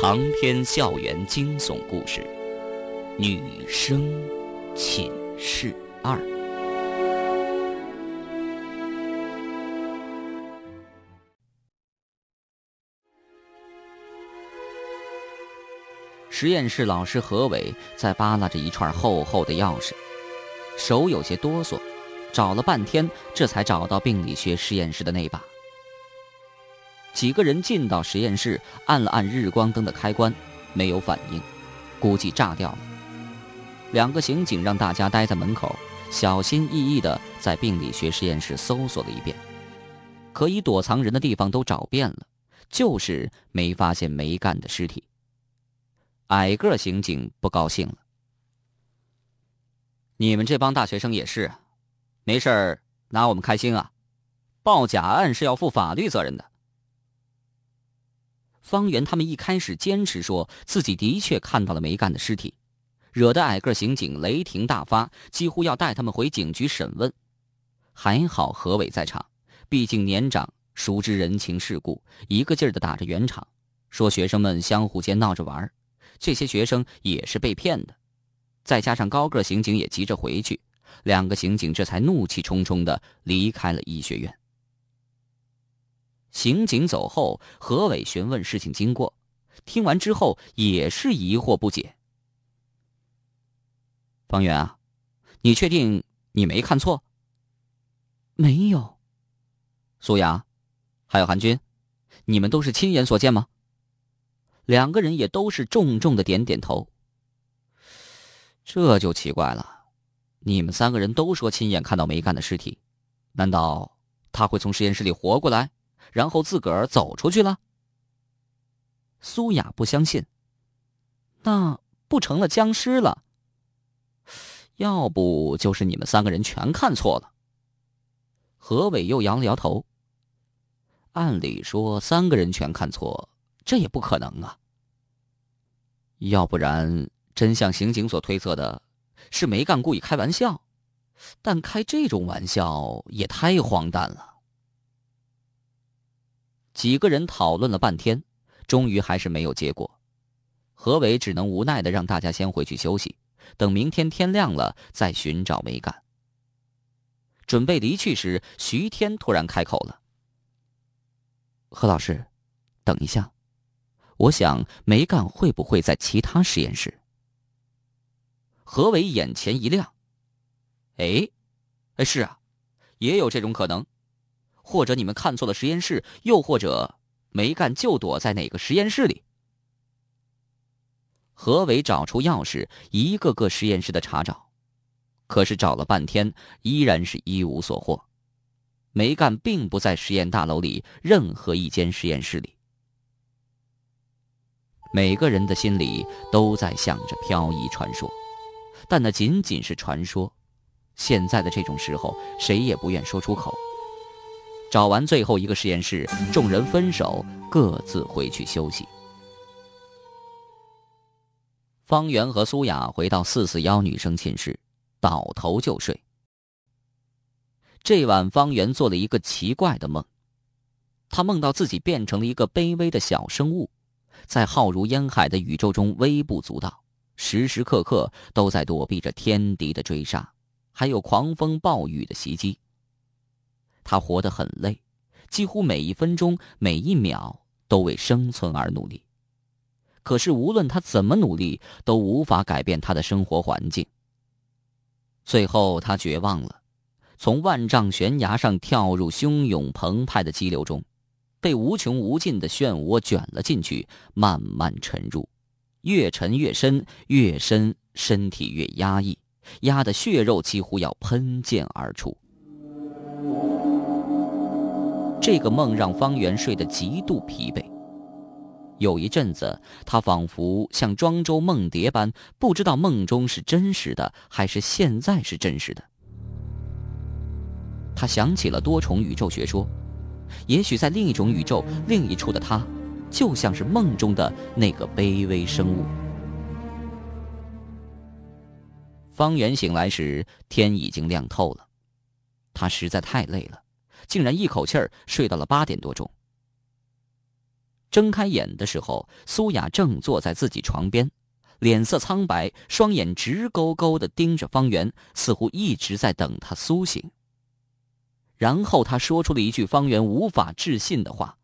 长篇校园惊悚故事，《女生寝室二》。实验室老师何伟在扒拉着一串厚厚的钥匙，手有些哆嗦，找了半天，这才找到病理学实验室的那把。几个人进到实验室，按了按日光灯的开关，没有反应，估计炸掉了。两个刑警让大家待在门口，小心翼翼地在病理学实验室搜索了一遍，可以躲藏人的地方都找遍了，就是没发现梅干的尸体。矮个刑警不高兴了：“你们这帮大学生也是，没事儿拿我们开心啊？报假案是要负法律责任的。”方圆他们一开始坚持说自己的确看到了梅干的尸体，惹得矮个刑警雷霆大发，几乎要带他们回警局审问。还好何伟在场，毕竟年长，熟知人情世故，一个劲儿的打着圆场，说学生们相互间闹着玩这些学生也是被骗的。再加上高个刑警也急着回去，两个刑警这才怒气冲冲的离开了医学院。刑警走后，何伟询问事情经过，听完之后也是疑惑不解。方圆啊，你确定你没看错？没有。苏雅，还有韩军，你们都是亲眼所见吗？两个人也都是重重的点点头。这就奇怪了，你们三个人都说亲眼看到梅干的尸体，难道他会从实验室里活过来？然后自个儿走出去了。苏雅不相信，那不成了僵尸了？要不就是你们三个人全看错了。何伟又摇了摇头。按理说，三个人全看错，这也不可能啊。要不然，真像刑警所推测的，是梅干故意开玩笑，但开这种玩笑也太荒诞了。几个人讨论了半天，终于还是没有结果。何伟只能无奈的让大家先回去休息，等明天天亮了再寻找梅干。准备离去时，徐天突然开口了：“何老师，等一下，我想梅干会不会在其他实验室？”何伟眼前一亮：“哎，哎，是啊，也有这种可能。”或者你们看错了实验室，又或者梅干就躲在哪个实验室里？何伟找出钥匙，一个个实验室的查找，可是找了半天，依然是一无所获。梅干并不在实验大楼里任何一间实验室里。每个人的心里都在想着飘逸传说，但那仅仅是传说。现在的这种时候，谁也不愿说出口。找完最后一个实验室，众人分手，各自回去休息。方圆和苏雅回到四四幺女生寝室，倒头就睡。这晚，方圆做了一个奇怪的梦，他梦到自己变成了一个卑微的小生物，在浩如烟海的宇宙中微不足道，时时刻刻都在躲避着天敌的追杀，还有狂风暴雨的袭击。他活得很累，几乎每一分钟、每一秒都为生存而努力。可是无论他怎么努力，都无法改变他的生活环境。最后，他绝望了，从万丈悬崖上跳入汹涌澎湃的激流中，被无穷无尽的漩涡卷了进去，慢慢沉入，越沉越深，越深身体越压抑，压得血肉几乎要喷溅而出。这个梦让方圆睡得极度疲惫。有一阵子，他仿佛像庄周梦蝶般，不知道梦中是真实的还是现在是真实的。他想起了多重宇宙学说，也许在另一种宇宙、另一处的他，就像是梦中的那个卑微生物。方圆醒来时，天已经亮透了，他实在太累了。竟然一口气儿睡到了八点多钟。睁开眼的时候，苏雅正坐在自己床边，脸色苍白，双眼直勾勾的盯着方圆，似乎一直在等他苏醒。然后他说出了一句方圆无法置信的话：“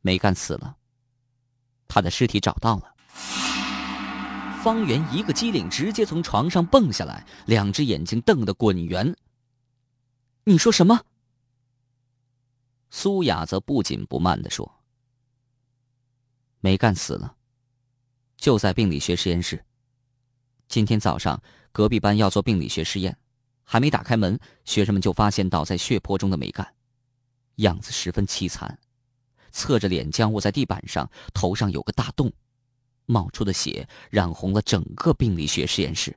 梅干死了，他的尸体找到了。”方圆一个机灵，直接从床上蹦下来，两只眼睛瞪得滚圆。“你说什么？”苏雅则不紧不慢的说：“梅干死了，就在病理学实验室。今天早上隔壁班要做病理学实验。”还没打开门，学生们就发现倒在血泊中的梅干，样子十分凄惨，侧着脸僵卧在地板上，头上有个大洞，冒出的血染红了整个病理学实验室。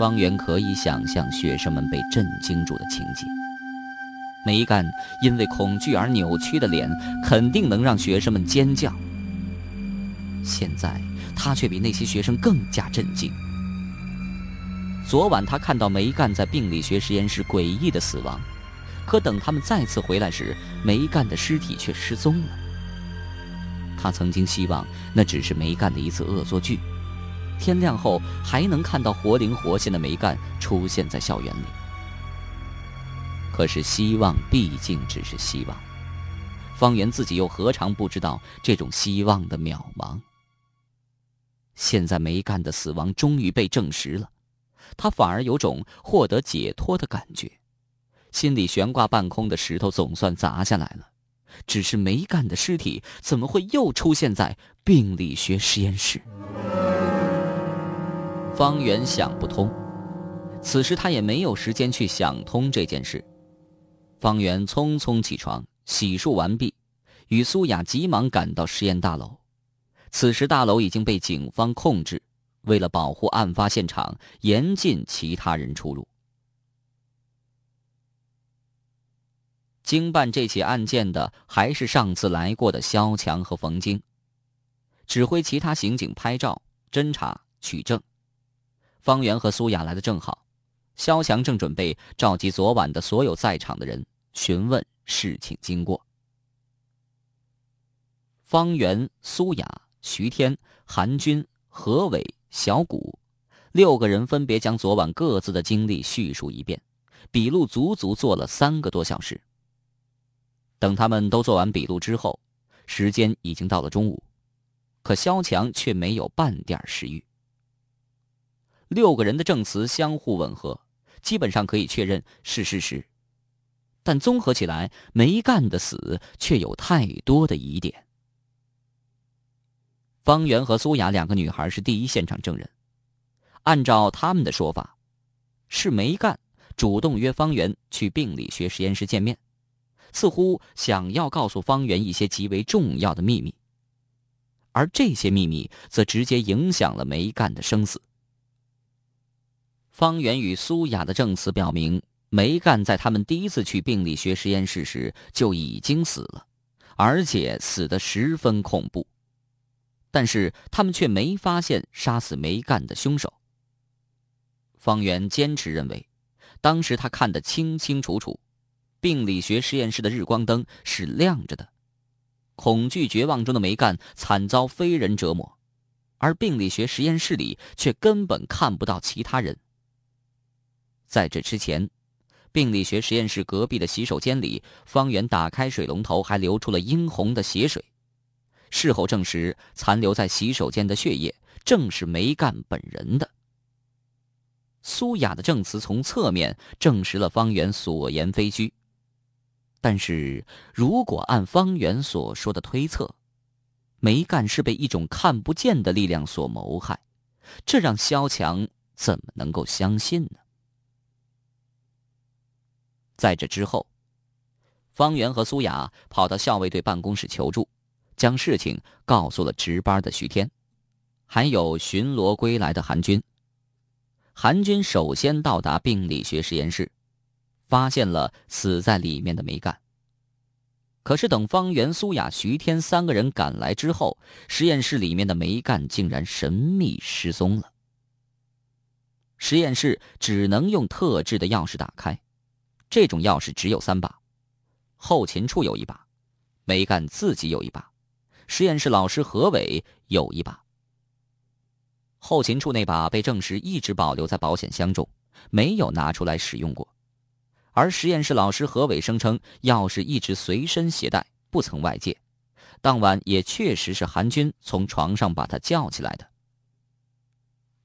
方圆可以想象学生们被震惊住的情景，梅干因为恐惧而扭曲的脸，肯定能让学生们尖叫。现在他却比那些学生更加震惊。昨晚他看到梅干在病理学实验室诡异的死亡，可等他们再次回来时，梅干的尸体却失踪了。他曾经希望那只是梅干的一次恶作剧，天亮后还能看到活灵活现的梅干出现在校园里。可是希望毕竟只是希望，方圆自己又何尝不知道这种希望的渺茫？现在梅干的死亡终于被证实了。他反而有种获得解脱的感觉，心里悬挂半空的石头总算砸下来了。只是梅干的尸体怎么会又出现在病理学实验室？方圆想不通。此时他也没有时间去想通这件事。方圆匆匆起床，洗漱完毕，与苏雅急忙赶到实验大楼。此时大楼已经被警方控制。为了保护案发现场，严禁其他人出入。经办这起案件的还是上次来过的肖强和冯晶，指挥其他刑警拍照、侦查、取证。方圆和苏雅来的正好，肖强正准备召集昨晚的所有在场的人，询问事情经过。方圆、苏雅、徐天、韩军、何伟。小谷，六个人分别将昨晚各自的经历叙述一遍，笔录足足做了三个多小时。等他们都做完笔录之后，时间已经到了中午，可肖强却没有半点食欲。六个人的证词相互吻合，基本上可以确认是事实，但综合起来，梅干的死却有太多的疑点。方圆和苏雅两个女孩是第一现场证人，按照他们的说法，是梅干主动约方圆去病理学实验室见面，似乎想要告诉方圆一些极为重要的秘密，而这些秘密则直接影响了梅干的生死。方圆与苏雅的证词表明，梅干在他们第一次去病理学实验室时就已经死了，而且死得十分恐怖。但是他们却没发现杀死梅干的凶手。方圆坚持认为，当时他看得清清楚楚，病理学实验室的日光灯是亮着的，恐惧绝望中的梅干惨遭非人折磨，而病理学实验室里却根本看不到其他人。在这之前，病理学实验室隔壁的洗手间里，方圆打开水龙头，还流出了殷红的血水。事后证实，残留在洗手间的血液正是梅干本人的。苏雅的证词从侧面证实了方圆所言非虚。但是如果按方圆所说的推测，梅干是被一种看不见的力量所谋害，这让萧强怎么能够相信呢？在这之后，方圆和苏雅跑到校卫队办公室求助。将事情告诉了值班的徐天，还有巡逻归来的韩军。韩军首先到达病理学实验室，发现了死在里面的梅干。可是等方圆、苏雅、徐天三个人赶来之后，实验室里面的梅干竟然神秘失踪了。实验室只能用特制的钥匙打开，这种钥匙只有三把，后勤处有一把，梅干自己有一把，实验室老师何伟有一把。后勤处那把被证实一直保留在保险箱中，没有拿出来使用过，而实验室老师何伟声称钥匙一直随身携带，不曾外借。当晚也确实是韩军从床上把他叫起来的。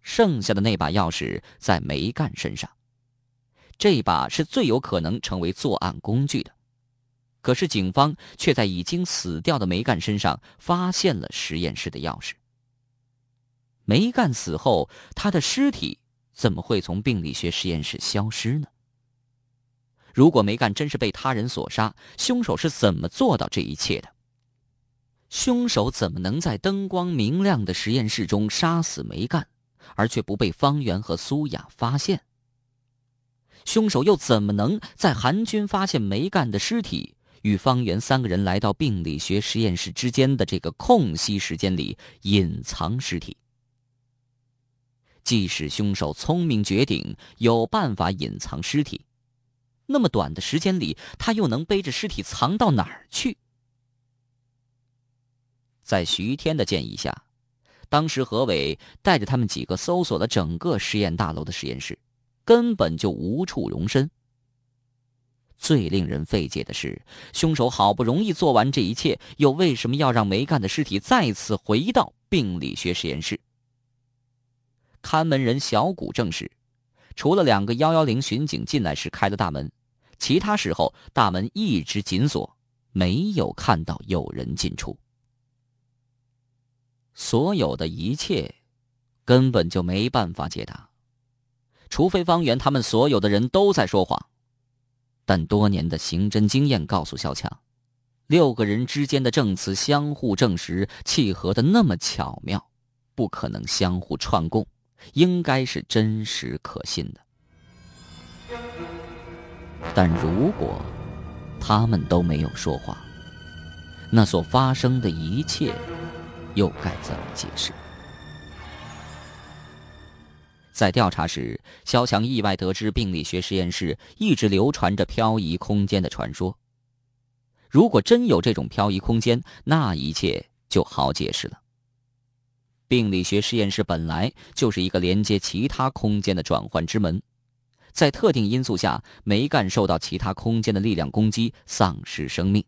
剩下的那把钥匙在梅干身上，这把是最有可能成为作案工具的。可是警方却在已经死掉的梅干身上发现了实验室的钥匙。梅干死后，他的尸体怎么会从病理学实验室消失呢？如果梅干真是被他人所杀，凶手是怎么做到这一切的？凶手怎么能在灯光明亮的实验室中杀死梅干，而却不被方圆和苏雅发现？凶手又怎么能在韩军发现梅干的尸体与方圆三个人来到病理学实验室之间的这个空隙时间里隐藏尸体？即使凶手聪明绝顶，有办法隐藏尸体，那么短的时间里，他又能背着尸体藏到哪儿去？在徐天的建议下，当时何伟带着他们几个搜索了整个实验大楼的实验室，根本就无处容身。最令人费解的是，凶手好不容易做完这一切，又为什么要让梅干的尸体再次回到病理学实验室？看门人小谷证实，除了两个幺幺零巡警进来时开的大门，其他时候大门一直紧锁，没有看到有人进出。所有的一切，根本就没办法解答，除非方圆他们所有的人都在说谎。但多年的刑侦经验告诉小强，六个人之间的证词相互证实，契合的那么巧妙，不可能相互串供。应该是真实可信的，但如果他们都没有说话，那所发生的一切又该怎么解释？在调查时，肖强意外得知病理学实验室一直流传着漂移空间的传说。如果真有这种漂移空间，那一切就好解释了。病理学实验室本来就是一个连接其他空间的转换之门，在特定因素下，梅干受到其他空间的力量攻击，丧失生命。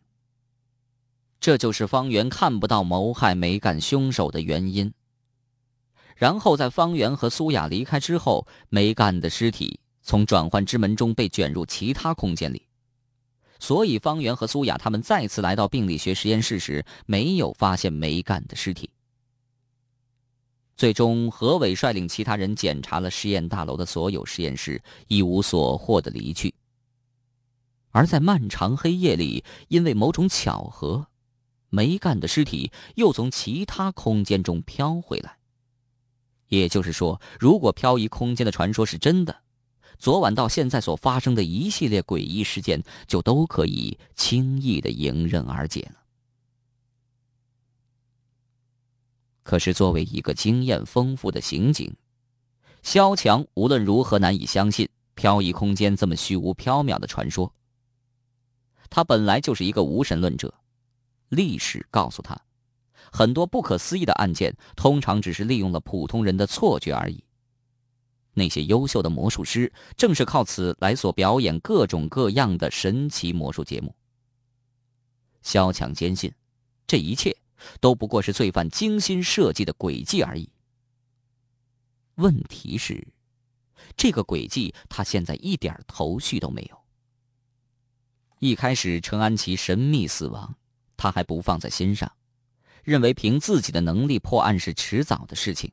这就是方圆看不到谋害梅干凶手的原因。然后在方圆和苏雅离开之后，梅干的尸体从转换之门中被卷入其他空间里，所以方圆和苏雅他们再次来到病理学实验室时，没有发现梅干的尸体。最终，何伟率领其他人检查了实验大楼的所有实验室，一无所获的离去。而在漫长黑夜里，因为某种巧合，梅干的尸体又从其他空间中飘回来。也就是说，如果漂移空间的传说是真的，昨晚到现在所发生的一系列诡异事件，就都可以轻易的迎刃而解了。可是，作为一个经验丰富的刑警，肖强无论如何难以相信漂移空间这么虚无缥缈的传说。他本来就是一个无神论者，历史告诉他，很多不可思议的案件通常只是利用了普通人的错觉而已。那些优秀的魔术师正是靠此来所表演各种各样的神奇魔术节目。肖强坚信，这一切。都不过是罪犯精心设计的诡计而已。问题是，这个诡计他现在一点头绪都没有。一开始，陈安琪神秘死亡，他还不放在心上，认为凭自己的能力破案是迟早的事情。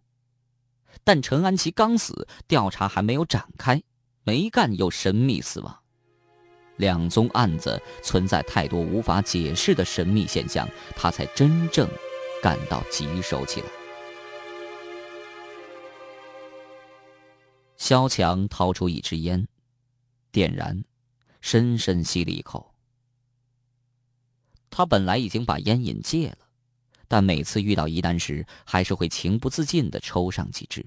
但陈安琪刚死，调查还没有展开，没干又神秘死亡。两宗案子存在太多无法解释的神秘现象，他才真正感到棘手起来。肖强掏出一支烟，点燃，深深吸了一口。他本来已经把烟瘾戒了，但每次遇到疑难时，还是会情不自禁的抽上几支。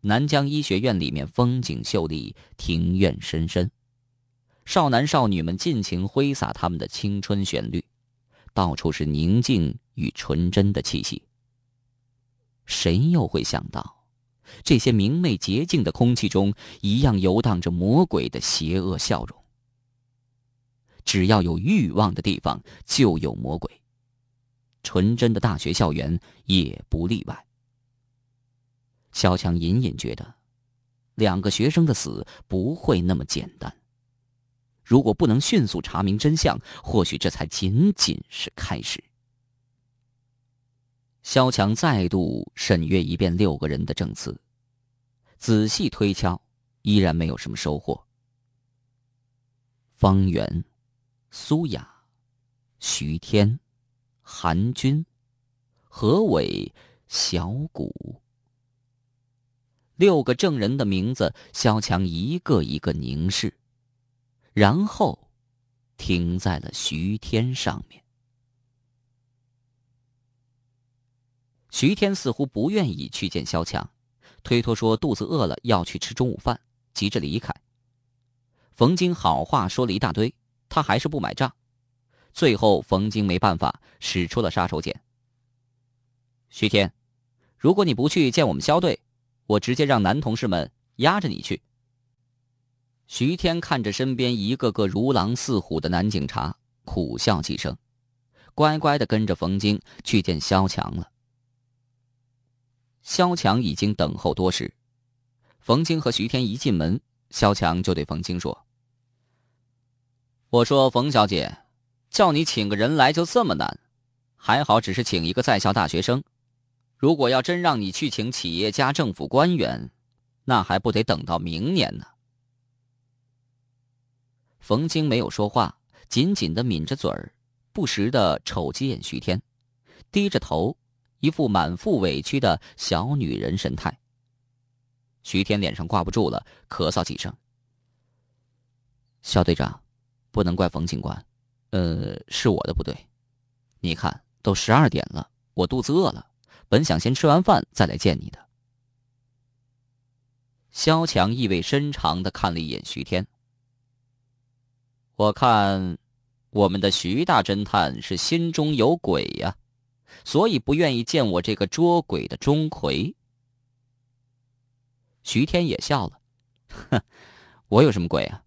南疆医学院里面风景秀丽，庭院深深，少男少女们尽情挥洒他们的青春旋律，到处是宁静与纯真的气息。谁又会想到，这些明媚洁净的空气中，一样游荡着魔鬼的邪恶笑容？只要有欲望的地方，就有魔鬼。纯真的大学校园也不例外。萧强隐隐觉得，两个学生的死不会那么简单。如果不能迅速查明真相，或许这才仅仅是开始。萧强再度审阅一遍六个人的证词，仔细推敲，依然没有什么收获。方圆、苏雅、徐天、韩军、何伟、小谷，六个证人的名字，萧强一个一个凝视。然后，停在了徐天上面。徐天似乎不愿意去见萧强，推脱说肚子饿了要去吃中午饭，急着离开。冯京好话说了一大堆，他还是不买账。最后，冯京没办法，使出了杀手锏。徐天，如果你不去见我们肖队，我直接让男同事们押着你去。徐天看着身边一个个如狼似虎的男警察，苦笑几声，乖乖的跟着冯京去见肖强了。肖强已经等候多时，冯京和徐天一进门，肖强就对冯京说：“我说冯小姐，叫你请个人来就这么难，还好只是请一个在校大学生，如果要真让你去请企业家、政府官员，那还不得等到明年呢。”冯晶没有说话，紧紧的抿着嘴儿，不时的瞅几眼徐天，低着头，一副满腹委屈的小女人神态。徐天脸上挂不住了，咳嗽几声。肖队长，不能怪冯警官，呃，是我的不对。你看，都十二点了，我肚子饿了，本想先吃完饭再来见你的。萧强意味深长的看了一眼徐天。我看，我们的徐大侦探是心中有鬼呀，所以不愿意见我这个捉鬼的钟馗。徐天也笑了，哼，我有什么鬼啊？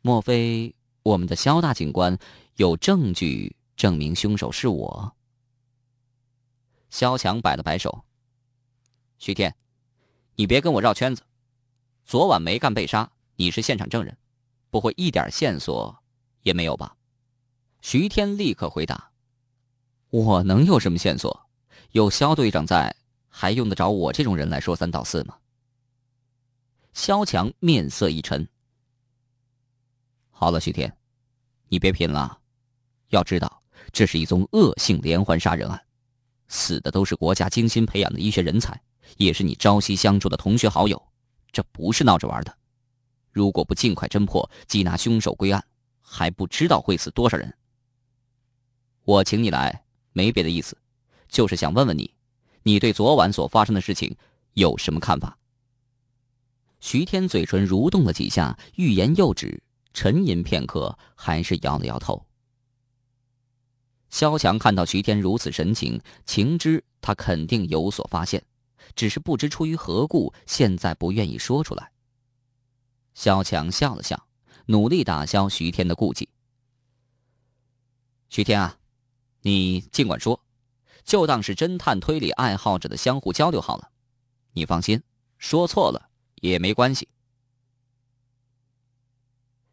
莫非我们的肖大警官有证据证明凶手是我？肖强摆了摆手，徐天，你别跟我绕圈子。昨晚没干被杀，你是现场证人。不会一点线索也没有吧？徐天立刻回答：“我能有什么线索？有肖队长在，还用得着我这种人来说三道四吗？”肖强面色一沉：“好了，徐天，你别贫了。要知道，这是一宗恶性连环杀人案，死的都是国家精心培养的医学人才，也是你朝夕相处的同学好友，这不是闹着玩的。”如果不尽快侦破，缉拿凶手归案，还不知道会死多少人。我请你来，没别的意思，就是想问问你，你对昨晚所发生的事情有什么看法？徐天嘴唇蠕动了几下，欲言又止，沉吟片刻，还是摇了摇头。萧强看到徐天如此神情，情知他肯定有所发现，只是不知出于何故，现在不愿意说出来。萧强笑了笑，努力打消徐天的顾忌。徐天啊，你尽管说，就当是侦探推理爱好者的相互交流好了。你放心，说错了也没关系。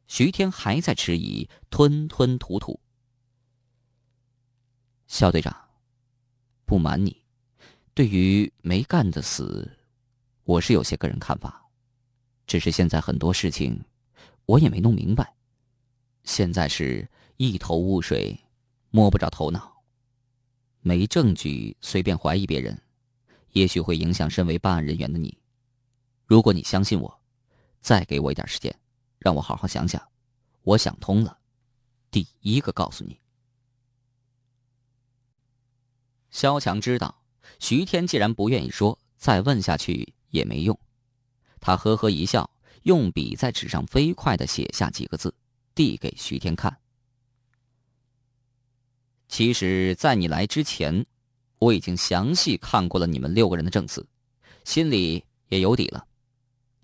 徐天还在迟疑，吞吞吐吐。肖队长，不瞒你，对于没干的死，我是有些个人看法。只是现在很多事情，我也没弄明白。现在是一头雾水，摸不着头脑。没证据随便怀疑别人，也许会影响身为办案人员的你。如果你相信我，再给我一点时间，让我好好想想。我想通了，第一个告诉你。萧强知道，徐天既然不愿意说，再问下去也没用。他呵呵一笑，用笔在纸上飞快的写下几个字，递给徐天看。其实，在你来之前，我已经详细看过了你们六个人的证词，心里也有底了。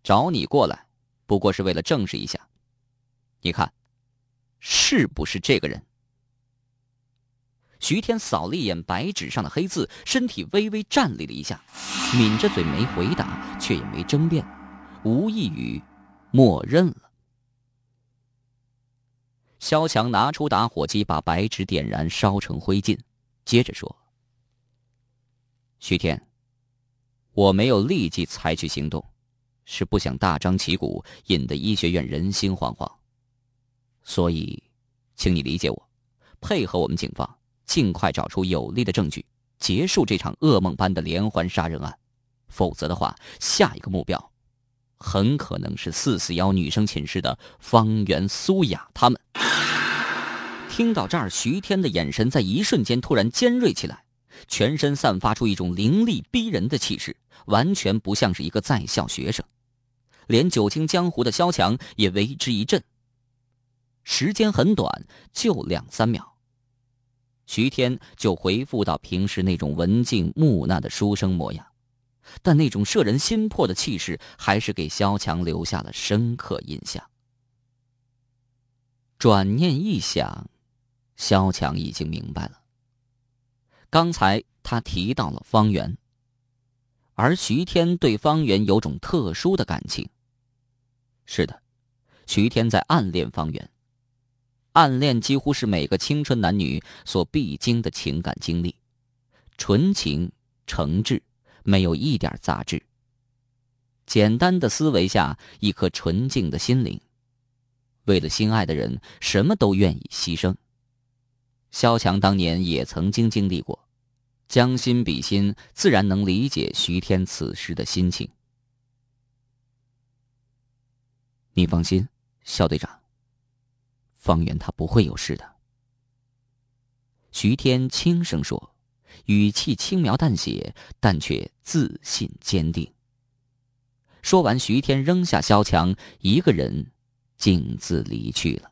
找你过来，不过是为了证实一下。你看，是不是这个人？徐天扫了一眼白纸上的黑字，身体微微站立了一下，抿着嘴没回答，却也没争辩，无异于，默认了。萧强拿出打火机，把白纸点燃，烧成灰烬，接着说：“徐天，我没有立即采取行动，是不想大张旗鼓，引得医学院人心惶惶。所以，请你理解我，配合我们警方。”尽快找出有力的证据，结束这场噩梦般的连环杀人案，否则的话，下一个目标很可能是四四幺女生寝室的方圆、苏雅他们。听到这儿，徐天的眼神在一瞬间突然尖锐起来，全身散发出一种凌厉逼人的气势，完全不像是一个在校学生。连久经江湖的萧强也为之一震。时间很短，就两三秒。徐天就回复到平时那种文静木讷的书生模样，但那种摄人心魄的气势还是给萧强留下了深刻印象。转念一想，萧强已经明白了。刚才他提到了方圆，而徐天对方圆有种特殊的感情。是的，徐天在暗恋方圆。暗恋几乎是每个青春男女所必经的情感经历，纯情诚挚，没有一点杂质。简单的思维下，一颗纯净的心灵，为了心爱的人，什么都愿意牺牲。萧强当年也曾经经历过，将心比心，自然能理解徐天此时的心情。你放心，肖队长。方圆他不会有事的。徐天轻声说，语气轻描淡写，但却自信坚定。说完，徐天扔下萧强，一个人径自离去了。